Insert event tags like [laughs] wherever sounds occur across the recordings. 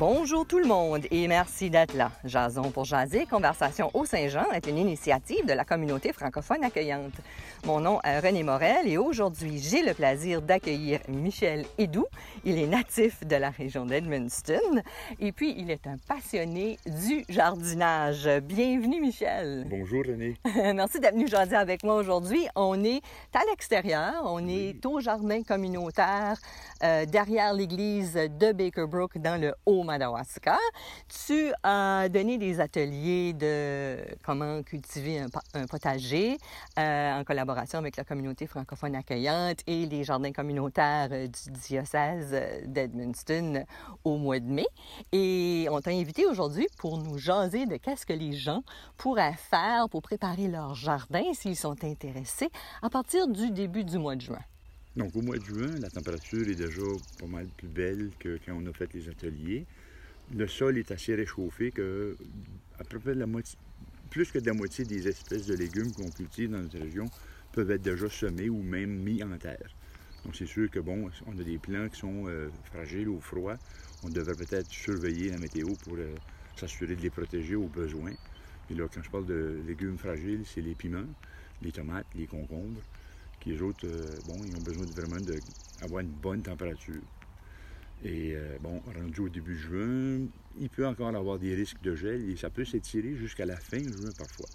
Bonjour tout le monde et merci d'être là. Jason pour jaser, Conversation au Saint-Jean est une initiative de la communauté francophone accueillante. Mon nom est René Morel et aujourd'hui, j'ai le plaisir d'accueillir Michel Hédoux. Il est natif de la région d'Edmundston et puis il est un passionné du jardinage. Bienvenue Michel. Bonjour René. [laughs] merci d'être venu jaser avec moi aujourd'hui. On est à l'extérieur, on est au jardin communautaire euh, derrière l'église de Baker Brook dans le Haut-Madawaska. Tu as donné des ateliers de comment cultiver un, potager euh, en collaboration avec la communauté francophone accueillante et les jardins communautaires euh, du diocèse d'Edmundston au mois de mai. Et on t'a invité aujourd'hui pour nous jaser de qu'est-ce que les gens pourraient faire pour préparer leur jardin s'ils sont intéressés à partir du début du mois de juin. Donc au mois de juin, la température est déjà pas mal plus belle que quand on a fait les ateliers. Le sol est assez réchauffé que à peu près la moitié, plus que de la moitié des espèces de légumes qu'on cultive dans notre région peuvent être déjà semés ou même mis en terre. Donc c'est sûr que bon, on a des plants qui sont euh, fragiles au froid. On devrait peut-être surveiller la météo pour euh, s'assurer de les protéger aux besoins. Et là, quand je parle de légumes fragiles, c'est les piments, les tomates, les concombres qui les autres, euh, bon, ils ont besoin vraiment d'avoir une bonne température. Et euh, bon, rendu au début juin, il peut encore avoir des risques de gel et ça peut s'étirer jusqu'à la fin juin parfois.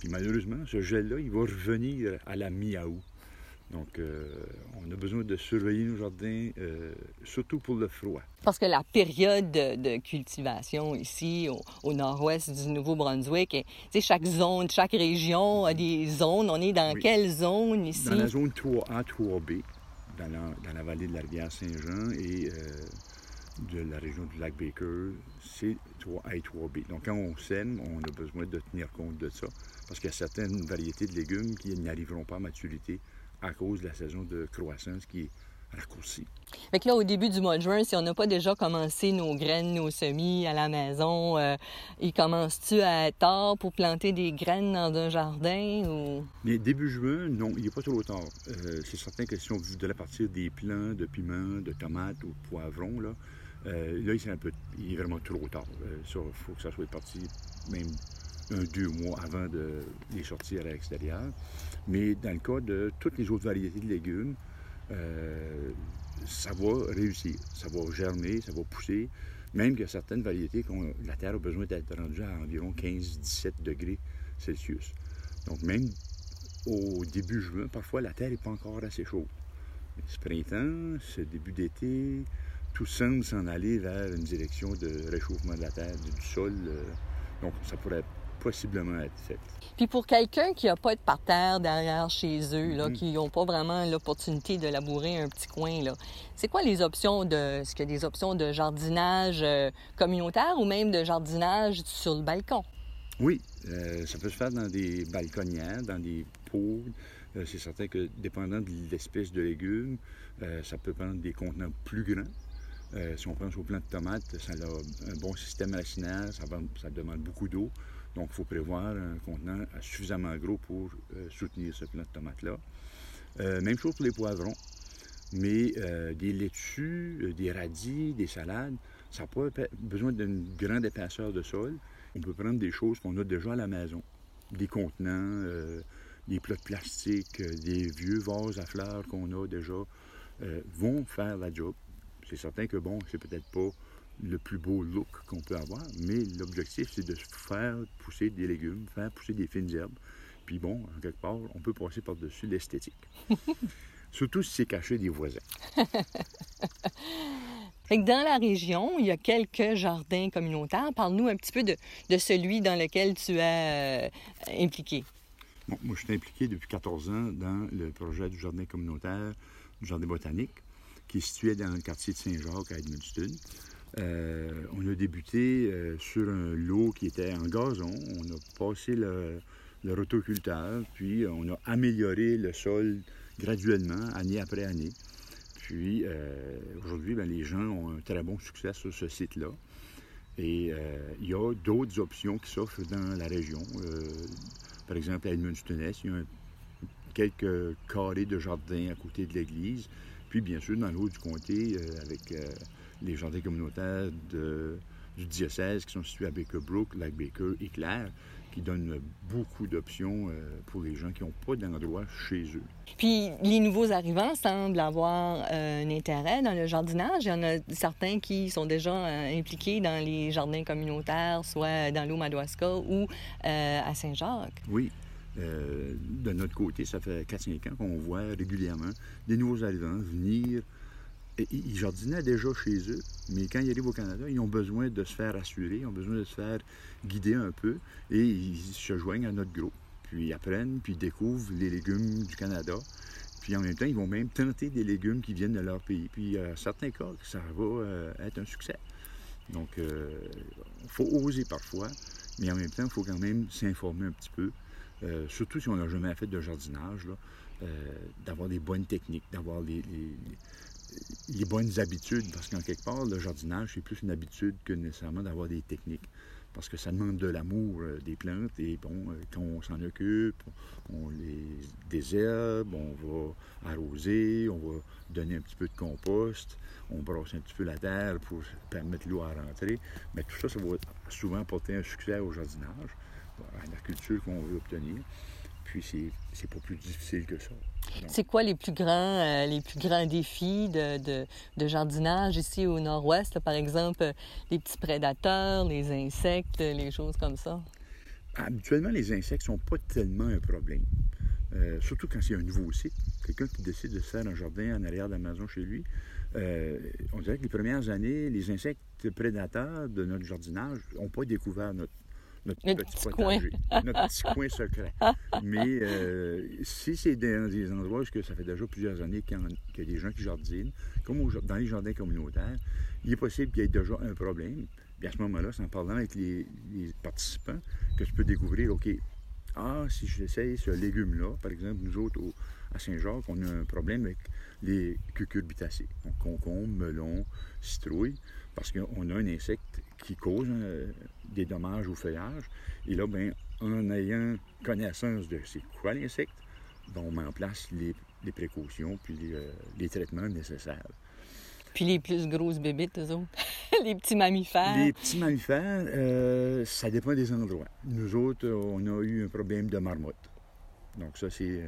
Puis malheureusement, ce gel-là, il va revenir à la mi-août. Donc, euh, on a besoin de surveiller nos jardins, euh, surtout pour le froid. Parce que la période de, cultivation ici, au, nord-ouest du Nouveau-Brunswick, chaque zone, chaque région a des zones. On est dans quelle zone ici? Dans la zone 3A, 3B, dans la, vallée de la rivière Saint-Jean et euh, de la région du lac Baker, c'est 3A et 3B. Donc, quand on sème, on a besoin de tenir compte de ça. Parce qu'il y a certaines variétés de légumes qui n'arriveront pas à maturité à cause de la saison de croissance qui est raccourcie. Fait que là, au début du mois de juin, si on n'a pas déjà commencé nos graines, nos semis à la maison, euh, il commence-tu à être tard pour planter des graines dans un jardin ou... Mais début juin, non, il n'est pas trop tard. Euh, c'est certain que si on voudrait partir des plants de piments, de tomates ou de poivrons, là, euh, là, il un peu, il est vraiment trop tard. Il faut que ça soit parti même un, deux mois avant de les sortir à l'extérieur. Mais dans le cas de toutes les autres variétés de légumes, euh, ça va réussir, ça va germer, ça va pousser. Même que certaines variétés, la terre a besoin d'être rendue à environ 15-17 degrés Celsius. Donc même au début juin, parfois la terre n'est pas encore assez chaude. Ce printemps, ce début d'été, tout semble s'en aller vers une direction de réchauffement de la terre, du sol. Euh, donc ça pourrait possiblement être fait. Puis pour quelqu'un qui n'a pas de parterre derrière chez eux, là, mm-hmm. qui n'ont pas vraiment l'opportunité de labourer un petit coin, là, c'est quoi les options de. Est-ce qu'il y a des options de jardinage euh, communautaire ou même de jardinage sur le balcon? Oui, euh, ça peut se faire dans des balconnières, dans des pots. Euh, c'est certain que, dépendant de l'espèce de légumes, ça peut prendre des contenants plus grands. si on pense au plant de tomates, ça a un bon système racinaire, ça, ça demande beaucoup d'eau. Donc, il faut prévoir un contenant suffisamment gros pour euh, soutenir ce plant de tomates-là. Euh, même chose pour les poivrons. Mais euh, des laitues, des radis, des salades, ça n'a pas besoin d'une grande épaisseur de sol. On peut prendre des choses qu'on a déjà à la maison. Des contenants, des plats de plastique, des vieux vases à fleurs qu'on a déjà, vont faire la job. C'est certain que, bon, c'est peut-être pas le plus beau look qu'on peut avoir, mais l'objectif, c'est de faire pousser des légumes, faire pousser des fines herbes. Puis bon, en quelque part, on peut passer par-dessus l'esthétique. [laughs] Surtout si c'est caché des voisins. [laughs] dans la région, il y a quelques jardins communautaires. Parle-nous un petit peu de, celui dans lequel tu es euh, impliqué. Bon, moi, je suis impliqué depuis 14 ans dans le projet du jardin communautaire, du jardin botanique, qui est situé dans le quartier de Saint-Jacques à Edmundston. Euh, on a débuté euh, sur un lot qui était en gazon. On a passé le, rotoculteur, puis on a amélioré le sol graduellement, année après année. Puis euh, aujourd'hui, ben, les gens ont un très bon succès sur ce site-là. Et il y a d'autres options qui s'offrent dans la région. par exemple, à Edmundston-Est, il y a quelques carrés de jardin à côté de l'église. Puis bien sûr, dans l'eau du comté, avec les jardins communautaires du diocèse qui sont situés à Baker Brook, Lac Baker et Claire, qui donnent beaucoup d'options euh, pour les gens qui n'ont pas d'endroit chez eux. Puis les nouveaux arrivants semblent avoir euh, un intérêt dans le jardinage. Il y en a certains qui sont déjà euh, impliqués dans les jardins communautaires, soit dans l'eau Madawaska ou à Saint-Jacques. Oui. de notre côté, ça fait 4-5 ans qu'on voit régulièrement des nouveaux arrivants venir ils jardinaient déjà chez eux, mais quand ils arrivent au Canada, ils ont besoin de se faire assurer, ils ont besoin de se faire guider un peu, et ils se joignent à notre groupe. Puis ils apprennent, puis ils découvrent les légumes du Canada. Puis en même temps, ils vont même tenter des légumes qui viennent de leur pays. Puis à certains cas, ça va euh, être un succès. Donc, il euh, faut oser parfois, mais en même temps, il faut quand même s'informer un petit peu. Euh, surtout si on n'a jamais fait de jardinage, d'avoir des bonnes techniques, d'avoir les, les bonnes habitudes, parce qu'en quelque part, le jardinage, c'est plus une habitude que nécessairement d'avoir des techniques. Parce que ça demande de l'amour euh, des plantes et bon, euh, quand on s'en occupe, on les désherbe, on va arroser, on va donner un petit peu de compost, on brosse un petit peu la terre pour permettre l'eau à rentrer. Mais tout ça, ça va souvent apporter un succès au jardinage, à la culture qu'on veut obtenir. Puis c'est pas plus difficile que ça. C'est quoi les plus grands, euh, les plus grands défis de, jardinage ici au nord-ouest, par exemple, les petits prédateurs, les insectes, les choses comme ça? Habituellement, les insectes sont pas tellement un problème. Euh, surtout quand c'est un nouveau site. Quelqu'un qui décide de faire un jardin en arrière de la maison chez lui. Euh, on dirait que les premières années, les insectes prédateurs de notre jardinage n'ont pas découvert notre, notre, petit, potager, notre petit coin secret. Mais euh, si c'est dans des endroits où ça fait déjà plusieurs années qu'il y, a des gens qui jardinent, comme dans les jardins communautaires, il est possible qu'il y ait déjà un problème. Puis à ce moment-là, c'est en parlant avec les, participants que tu peux découvrir, OK, ah, si j'essaye ce légume-là, par exemple, nous autres, à Saint-Jacques, on a un problème avec les cucurbitacées, donc concombre, melon, citrouille, parce qu'on a un insecte qui cause euh, des dommages au feuillage. Et là, bien, en ayant connaissance de c'est quoi l'insecte, ben, on met en place les, précautions puis euh, les, traitements nécessaires. Puis les plus grosses bébites, eux autres? [laughs] les petits mammifères? Les petits mammifères, euh, ça dépend des endroits. Nous autres, on a eu un problème de marmotte. Donc ça, c'est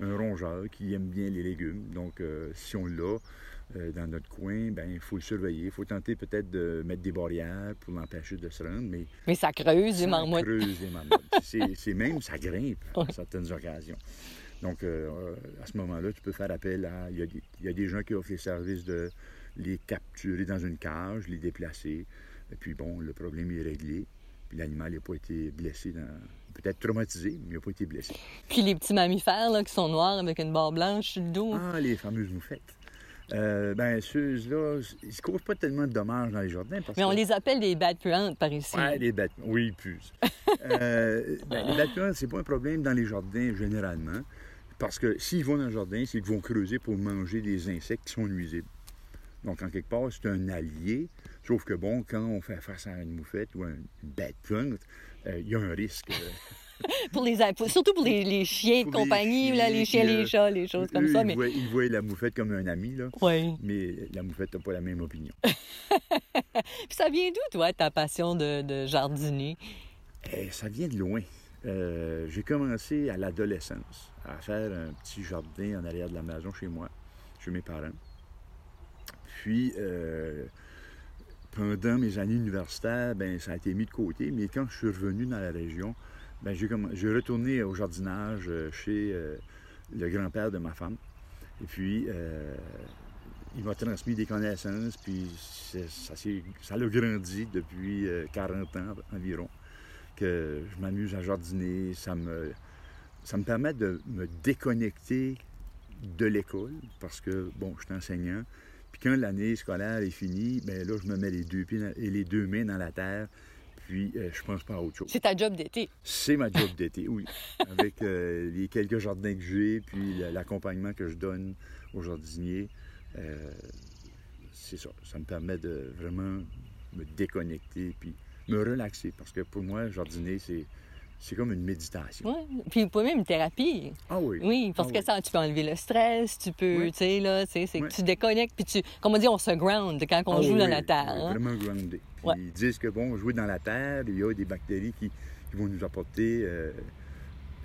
un rongeur qui aime bien les légumes. Donc si on l'a, euh, dans notre coin, ben il faut le surveiller. Il faut tenter peut-être de mettre des barrières pour l'empêcher de se rendre, mais... Mais ça creuse les marmottes. Ça creuse les marmottes. [laughs] c'est même, ça grimpe à certaines occasions. Donc, euh, à ce moment-là, tu peux faire appel à... Il y, a des, gens qui offrent les services de les capturer dans une cage, les déplacer. Et puis, bon, le problème est réglé. Puis l'animal n'a pas été blessé dans, peut-être traumatisé, mais il n'a pas été blessé. Puis les petits mammifères là, qui sont noirs avec une barre blanche sur le dos. Ah, les fameuses moufettes. Euh, ben, ceux-là, ils ne causent pas tellement de dommages dans les jardins. Mais on les appelle des bad plants par ici. Oui, les bad Oui, [laughs] euh, ben, les bad plants, c'est pas un problème dans les jardins généralement. Parce que s'ils vont dans le jardin, c'est qu'ils vont creuser pour manger des insectes qui sont nuisibles. Donc, en quelque part, c'est un allié. Sauf que, bon, quand on fait face à une moufette ou à une bad plant, euh, il y a un risque. Euh, [laughs] pour les, surtout pour les, chiens de compagnie, les chiens, là, les, chiens les chats, les choses comme ça. Mais... Ils, voient, la moufette comme un ami, là. Oui. Mais la moufette n'a pas la même opinion. [laughs] Puis ça vient d'où, toi, ta passion de, jardiner? Eh, ça vient de loin. Euh, j'ai commencé à l'adolescence à faire un petit jardin en arrière de la maison chez moi, chez mes parents. Puis, euh, pendant mes années universitaires, ben, ça a été mis de côté, mais quand je suis revenu dans la région, ben, j'ai retourné au jardinage euh, chez euh, le grand-père de ma femme. Et puis, il m'a transmis des connaissances, puis ça, ça a grandi depuis 40 ans environ, que je m'amuse à jardiner. Ça me, ça me permet de me déconnecter de l'école, parce que, bon, je suis enseignant. Puis quand l'année scolaire est finie, bien là, je me mets les deux pieds et les deux mains dans la terre, puis euh, je pense pas à autre chose. C'est ta job d'été. C'est ma job [laughs] d'été, oui. Avec euh, les quelques jardins que j'ai, puis l'accompagnement que je donne aux jardiniers, euh, c'est ça. Ça me permet de vraiment me déconnecter, puis me relaxer. Parce que pour moi, jardiner, c'est c'est comme une méditation. Oui. Puis pas même une thérapie. Ah oui. Oui, parce Ah que oui. ça, tu peux enlever le stress, tu peux, Oui. tu sais, là, tu sais, c'est que tu déconnectes, puis tu, comme on dit, on se ground quand on Ah joue dans la terre. hein. Vraiment groundé. Ouais. Ils disent que, bon, jouer dans la terre, il y a des bactéries qui, qui vont nous apporter euh,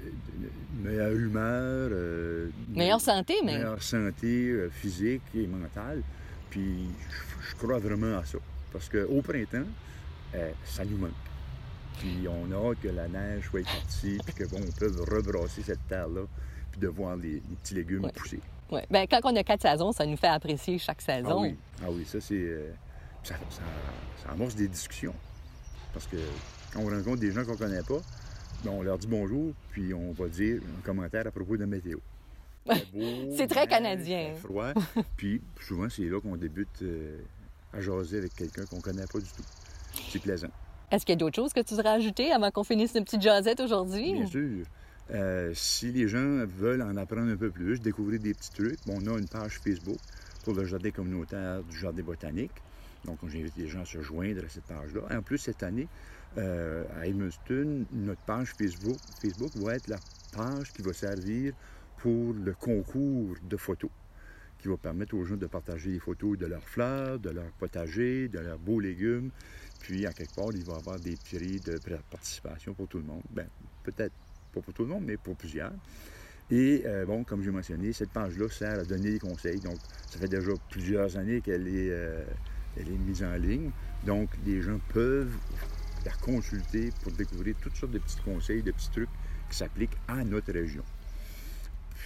une meilleure humeur, euh, Meilleure santé, mais. meilleure santé euh, physique et mentale. Puis je, je crois vraiment à ça. Parce qu'au printemps, euh, ça nous manque. Puis on a que la neige soit partie, puis que bon, on peut rebrasser cette terre-là, puis de voir les, les petits légumes Ouais. pousser. Ouais. Ben, quand on a quatre saisons, ça nous fait apprécier chaque Ah saison. oui, ah oui, ça c'est. euh, ça, ça, ça amorce des discussions. Parce que quand on rencontre des gens qu'on connaît pas, ben, on leur dit bonjour, puis on va dire un commentaire à propos de météo. [laughs] C'est très canadien. froid. [laughs] puis souvent, c'est là qu'on débute euh, à jaser avec quelqu'un qu'on connaît pas du tout. C'est plaisant. Est-ce qu'il y a d'autres choses que tu voudrais ajouter avant qu'on finisse une petite jasette aujourd'hui? Bien sûr. Euh, si les gens veulent en apprendre un peu plus, découvrir des petits trucs, bon, on a une page Facebook pour le jardin communautaire du jardin botanique. Donc, j'invite les gens à se joindre à cette page-là. Et en plus, cette année, euh, à Edmundston, notre page Facebook, Facebook va être la page qui va servir pour le concours de photos, qui va permettre aux gens de partager des photos de leurs fleurs, de leurs potagers, de leurs beaux légumes. Puis, à quelque part, il va y avoir des prix de participation pour tout le monde. Ben, peut-être pas pour tout le monde, mais pour plusieurs. Et euh, bon, comme j'ai mentionné, cette page-là sert à donner des conseils. Donc, ça fait déjà plusieurs années qu'elle est, euh, est mise en ligne. Donc, les gens peuvent la consulter pour découvrir toutes sortes de petits conseils, de petits trucs qui s'appliquent à notre région.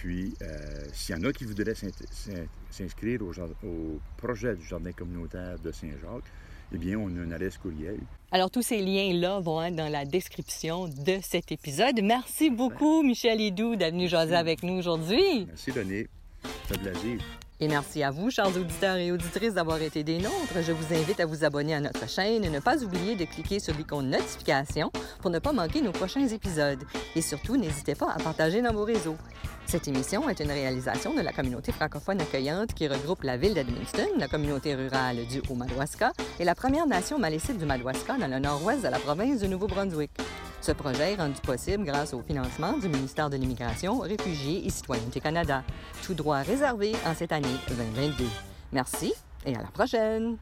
Puis, euh, s'il y en a qui voudraient s'inscrire au, projet du jardin communautaire de Saint-Jacques, eh bien, on a une adresse courriel. Alors, tous ces liens-là vont être dans la description de cet épisode. Merci beaucoup, Michel Hidou, d'être venu jaser avec nous aujourd'hui. Merci, René. Ça fait plaisir. Et merci à vous, chers auditeurs et auditrices, d'avoir été des nôtres. Je vous invite à vous abonner à notre chaîne et ne pas oublier de cliquer sur l'icône notification pour ne pas manquer nos prochains épisodes. Et surtout, n'hésitez pas à partager dans vos réseaux. Cette émission est une réalisation de la communauté francophone accueillante qui regroupe la ville d'Edmundston, la communauté rurale du Haut-Madawaska et la Première Nation malécite du Madawaska dans le nord-ouest de la province du Nouveau-Brunswick. Ce projet est rendu possible grâce au financement du ministère de l'Immigration, Réfugiés et Citoyenneté Canada, tout droit réservé en cette année 2022. Merci et à la prochaine!